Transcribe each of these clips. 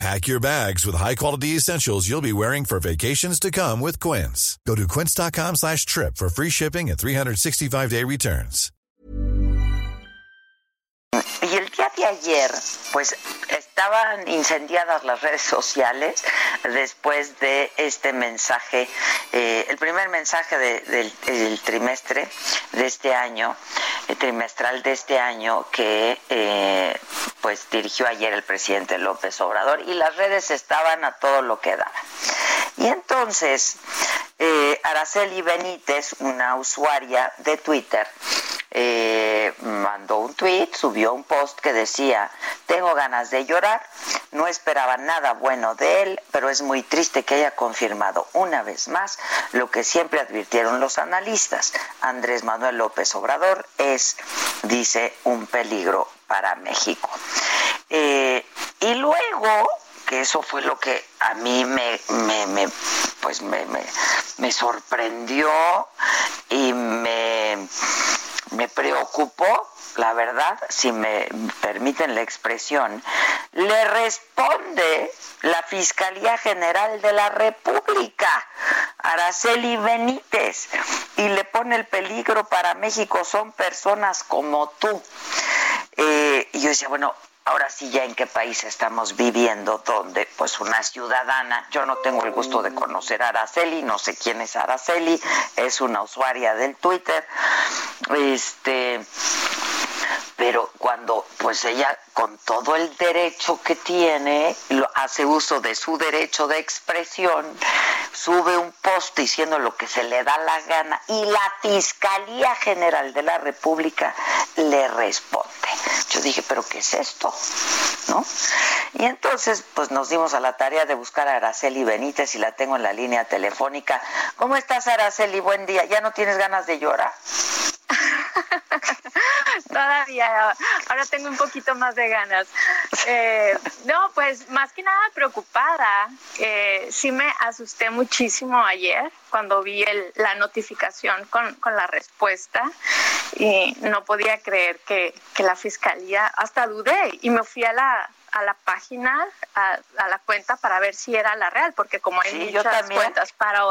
Pack your bags with high-quality essentials you'll be wearing for vacations to come with Quince. Go to quince.com slash trip for free shipping and 365-day returns. Y el día de ayer, pues estaban incendiadas las redes sociales después de este mensaje, eh, el primer mensaje de, del, del, trimestre de este año, el trimestral de este año que eh, pues dirigió ayer el presidente López Obrador y las redes estaban a todo lo que daban. Y entonces, eh, Araceli Benítez, una usuaria de Twitter, eh, mandó un tweet, subió un post que decía, tengo ganas de llorar, no esperaba nada bueno de él, pero es muy triste que haya confirmado una vez más lo que siempre advirtieron los analistas. Andrés Manuel López Obrador es, dice, un peligro para México. Eh, y luego, que eso fue lo que a mí me, pues me, me, me sorprendió y me me preocupó, la verdad, si me permiten la expresión, le responde la Fiscalía General de la República, Araceli Benítez, y le pone el peligro para México, son personas como tú. Eh, y yo decía, bueno, ahora sí ya en qué país estamos viviendo, donde pues una ciudadana, yo no tengo el gusto de conocer a Araceli, no sé quién es Araceli, es una usuaria del Twitter, este pero cuando pues ella con todo el derecho que tiene lo, hace uso de su derecho de expresión sube un post diciendo lo que se le da la gana y la Fiscalía General de la República le responde. Yo dije, pero ¿qué es esto? ¿No? Y entonces pues nos dimos a la tarea de buscar a Araceli Benítez y la tengo en la línea telefónica. ¿Cómo estás Araceli? Buen día. ¿Ya no tienes ganas de llorar? Todavía, ahora tengo un poquito más de ganas. Eh, no, pues más que nada preocupada. Eh, sí me asusté muchísimo ayer cuando vi el, la notificación con, con, la respuesta y no podía creer que, que la fiscalía, hasta dudé y me fui a la, a la página, a, a, la cuenta para ver si era la real, porque como hay sí, muchas cuentas para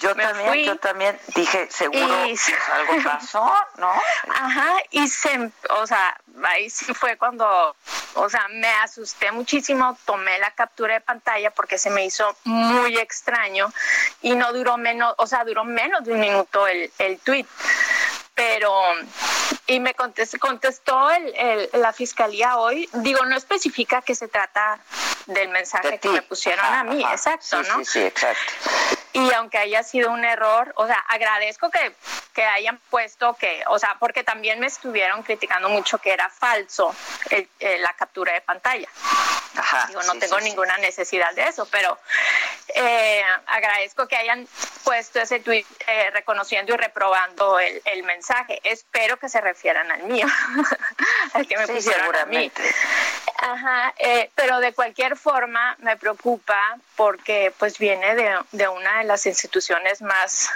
Yo también, fui, yo también dije, seguro y, algo pasó, ¿no? Ajá, y se, o sea, ahí sí fue cuando, o sea, me asusté muchísimo, tomé la captura de pantalla porque se me hizo muy extraño y no duró menos, o sea, duró menos de un minuto el, el tweet pero y me contestó, contestó el, el, la fiscalía hoy, digo, no especifica que se trata del mensaje de que me pusieron ajá, a mí, ajá. exacto, sí, ¿no? Sí, sí, exacto. Y aunque haya sido un error, o sea, agradezco que, que hayan puesto que, o sea, porque también me estuvieron criticando mucho que era falso el, el, la captura de pantalla. Ajá, Digo, no sí, tengo sí, ninguna necesidad de eso, pero eh, agradezco que hayan puesto ese tweet eh, reconociendo y reprobando el, el, mensaje. Espero que se refieran al mío, al que me pusieron a mí. Ajá, eh, pero de cualquier forma me preocupa porque pues viene de, de una de las instituciones más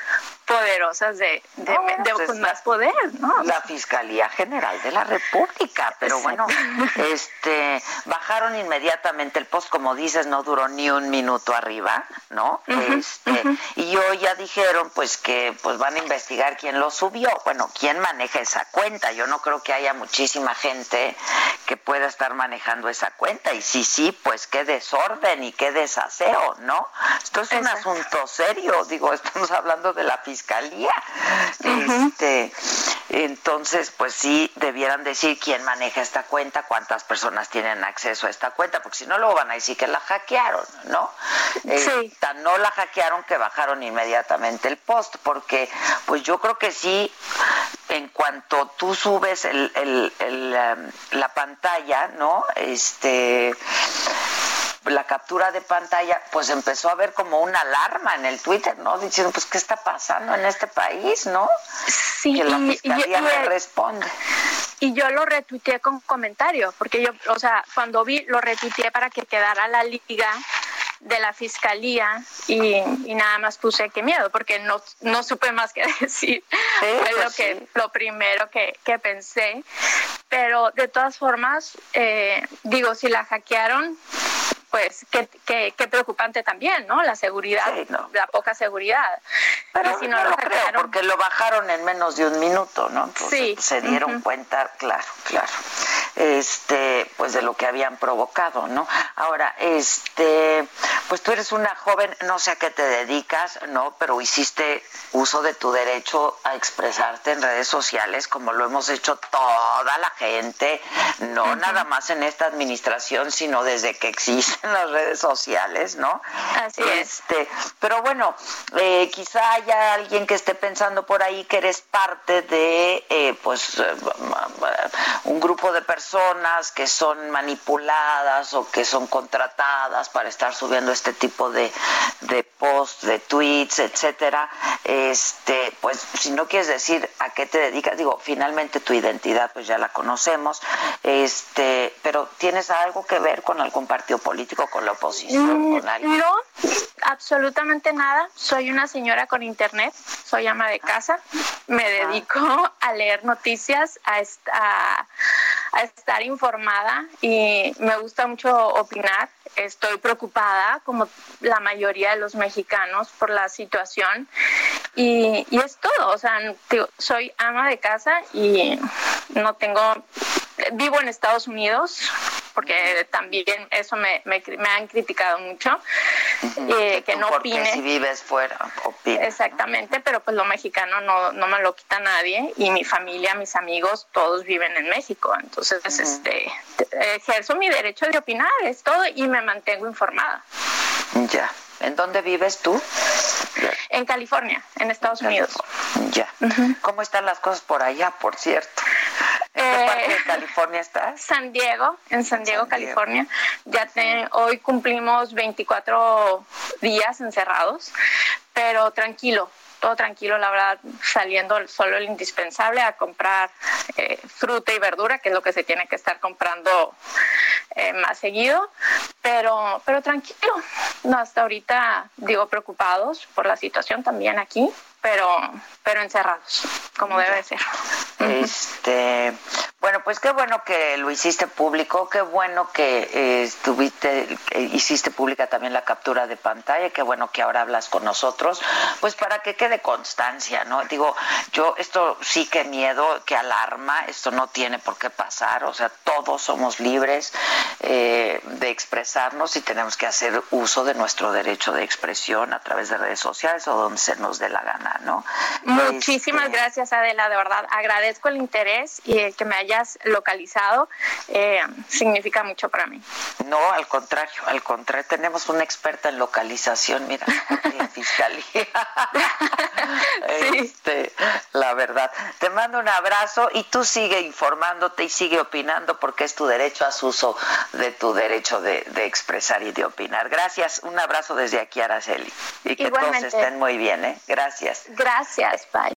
poderosas de, de, no, de pues con más poder, ¿no? La Fiscalía General de la República, pero bueno, este bajaron inmediatamente el post, como dices, no duró ni un minuto arriba, ¿no? Uh -huh, este, uh -huh. y hoy ya dijeron pues que pues van a investigar quién lo subió, bueno, quién maneja esa cuenta. Yo no creo que haya muchísima gente que pueda estar manejando esa cuenta y sí, sí, pues qué desorden y qué desaseo, ¿no? Esto es un Exacto. asunto serio, digo, estamos hablando de la fiscalía. Uh -huh. Este, entonces, pues sí, debieran decir quién maneja esta cuenta, cuántas personas tienen acceso a esta cuenta, porque si no, luego van a decir que la hackearon, ¿no? Sí. Eh, tan no la hackearon que bajaron inmediatamente el post, porque pues yo creo que sí, en cuanto tú subes el, el, el, um, la pantalla, ¿no? Este la captura de pantalla, pues empezó a haber como una alarma en el Twitter, ¿no? Diciendo, pues, ¿qué está pasando en este país, no? Sí, que la fiscalía y- y- responde. Y yo lo retuiteé con comentario, porque yo, o sea, cuando vi, lo retuiteé para que quedara la liga de la fiscalía y, y nada más puse que miedo, porque no, no supe más que decir. Fue pues lo, que, sí. lo primero que, que pensé. Pero de todas formas, eh, digo, si la hackearon, pues qué, qué, qué preocupante también, ¿no? La seguridad, Sí, no. la poca seguridad. Pero si no, no lo lo creo, porque lo bajaron en menos de un minuto, ¿no? Entonces Sí, pues, se dieron cuenta, claro, claro, este, pues de lo que habían provocado, ¿no? Ahora, este, pues tú eres una joven, no sé a qué te dedicas, ¿no? Pero hiciste uso de tu derecho a expresarte en redes sociales, como lo hemos hecho toda la gente, no nada más en esta administración, sino desde que existen las redes sociales, ¿no? Así es. Este, pero bueno, eh, quizá haya alguien que esté pensando por ahí que eres parte de, eh, pues, eh, un grupo de personas que son manipuladas o que son contratadas para estar subiendo este tipo de, de posts, de tweets, etcétera. Este, pues, si no quieres decir a qué te dedicas, digo, finalmente tu identidad, pues ya la conocemos. Este, pero tienes algo que ver con algún partido político, con la oposición, Mm, con alguien. No, absolutamente nada. Soy una señora con internet, soy ama de casa, me dedico a leer noticias, a, a- a estar informada y me gusta mucho opinar. Estoy preocupada, como la mayoría de los mexicanos, por la situación y, y es todo. O sea, soy ama de casa y no tengo, vivo en Estados Unidos porque también eso me, me han criticado mucho, eh, que no porque opine. si vives fuera, opina. Exactamente, pero pues lo mexicano no, no me lo quita nadie y mi familia, mis amigos, todos viven en México. Entonces, este, ejerzo mi derecho de opinar, es todo, y me mantengo informada. Ya. ¿En dónde vives tú? En California, en Estados Unidos. Ya. ¿Cómo están las cosas por allá, por cierto? ¿En qué Eh, parte de California estás? San Diego, en San Diego, San Diego. California. Ya te- hoy cumplimos 24 días encerrados, pero tranquilo, todo tranquilo, la verdad, saliendo solo el indispensable a comprar eh, fruta y verdura, que es lo que se tiene que estar comprando eh, más seguido, pero, pero tranquilo. No, hasta ahorita, digo, preocupados por la situación también aquí, pero, pero encerrados, como debe ser. Este, bueno, pues qué bueno que lo hiciste público, qué bueno que eh, estuviste, que hiciste pública también la captura de pantalla, qué bueno que ahora hablas con nosotros, pues para que quede constancia, ¿no? Digo, yo esto sí que miedo, que alarma, esto no tiene por qué pasar, o sea, todos somos libres eh, de expresarnos y tenemos que hacer uso de nuestro derecho de expresión a través de redes sociales o donde se nos dé la gana, ¿no? Muchísimas Este, gracias, Adela, de verdad. Agradezco el interés y el que me hayas localizado. eh, significa mucho para mí. No, al contrario, al contrario, tenemos una experta en localización, mira, en la fiscalía. Sí. Este, la verdad. Te mando un abrazo y tú sigue informándote y sigue opinando porque es tu derecho, haz uso de tu derecho de, de expresar y de opinar. Gracias, un abrazo desde aquí, Araceli. Y que Igualmente. todos estén muy bien, ¿eh? Gracias. Gracias, bye.